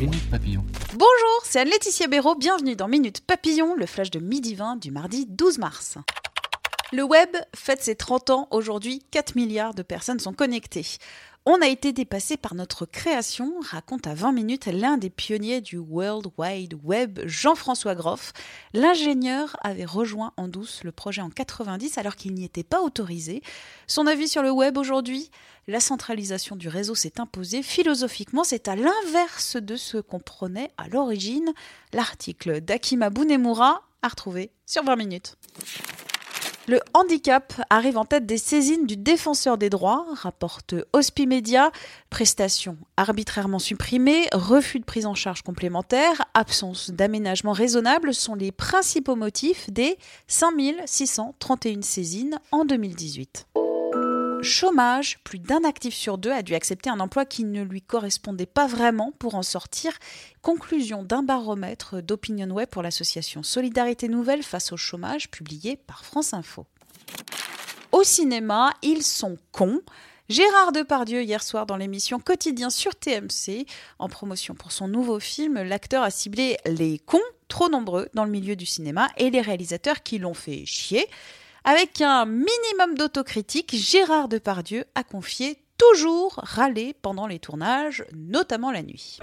Bonjour, c'est Anne-Laetitia Béraud, bienvenue dans Minute Papillon, le flash de midi 20 du mardi 12 mars. Le web fête ses 30 ans aujourd'hui, 4 milliards de personnes sont connectées. On a été dépassé par notre création, raconte à 20 minutes l'un des pionniers du World Wide Web, Jean-François Groff. L'ingénieur avait rejoint en douce le projet en 90 alors qu'il n'y était pas autorisé. Son avis sur le web aujourd'hui? La centralisation du réseau s'est imposée. Philosophiquement, c'est à l'inverse de ce qu'on prenait à l'origine. L'article d'Akima Bunemura à retrouver sur 20 minutes. Le handicap arrive en tête des saisines du défenseur des droits, rapporte Hospimedia. Prestations arbitrairement supprimées, refus de prise en charge complémentaire, absence d'aménagement raisonnable sont les principaux motifs des 5631 saisines en 2018 chômage, plus d'un actif sur deux a dû accepter un emploi qui ne lui correspondait pas vraiment pour en sortir. Conclusion d'un baromètre d'Opinion Web pour l'association Solidarité Nouvelle face au chômage publié par France Info. Au cinéma, ils sont cons. Gérard Depardieu, hier soir dans l'émission Quotidien sur TMC, en promotion pour son nouveau film, l'acteur a ciblé les cons, trop nombreux dans le milieu du cinéma, et les réalisateurs qui l'ont fait chier. Avec un minimum d'autocritique, Gérard Depardieu a confié toujours râler pendant les tournages, notamment la nuit.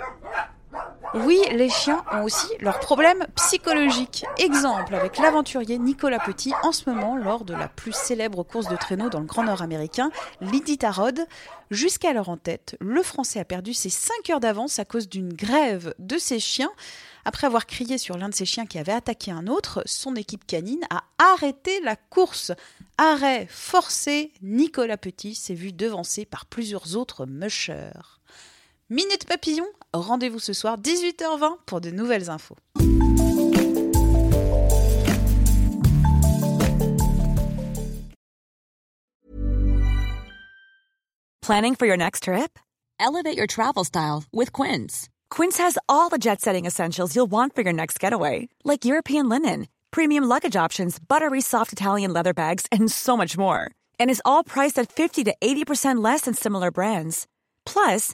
Oui, les chiens ont aussi leurs problèmes psychologiques. Exemple avec l'aventurier Nicolas Petit en ce moment lors de la plus célèbre course de traîneau dans le Grand Nord américain, l'Iditarod. Jusqu'alors en tête, le Français a perdu ses 5 heures d'avance à cause d'une grève de ses chiens. Après avoir crié sur l'un de ses chiens qui avait attaqué un autre, son équipe canine a arrêté la course. Arrêt forcé, Nicolas Petit s'est vu devancé par plusieurs autres mushers. Minute Papillon, rendez-vous ce soir 18h20 pour de nouvelles infos. Planning for your next trip? Elevate your travel style with Quince. Quince has all the jet setting essentials you'll want for your next getaway, like European linen, premium luggage options, buttery soft Italian leather bags, and so much more. And is all priced at 50 to 80% less than similar brands. Plus,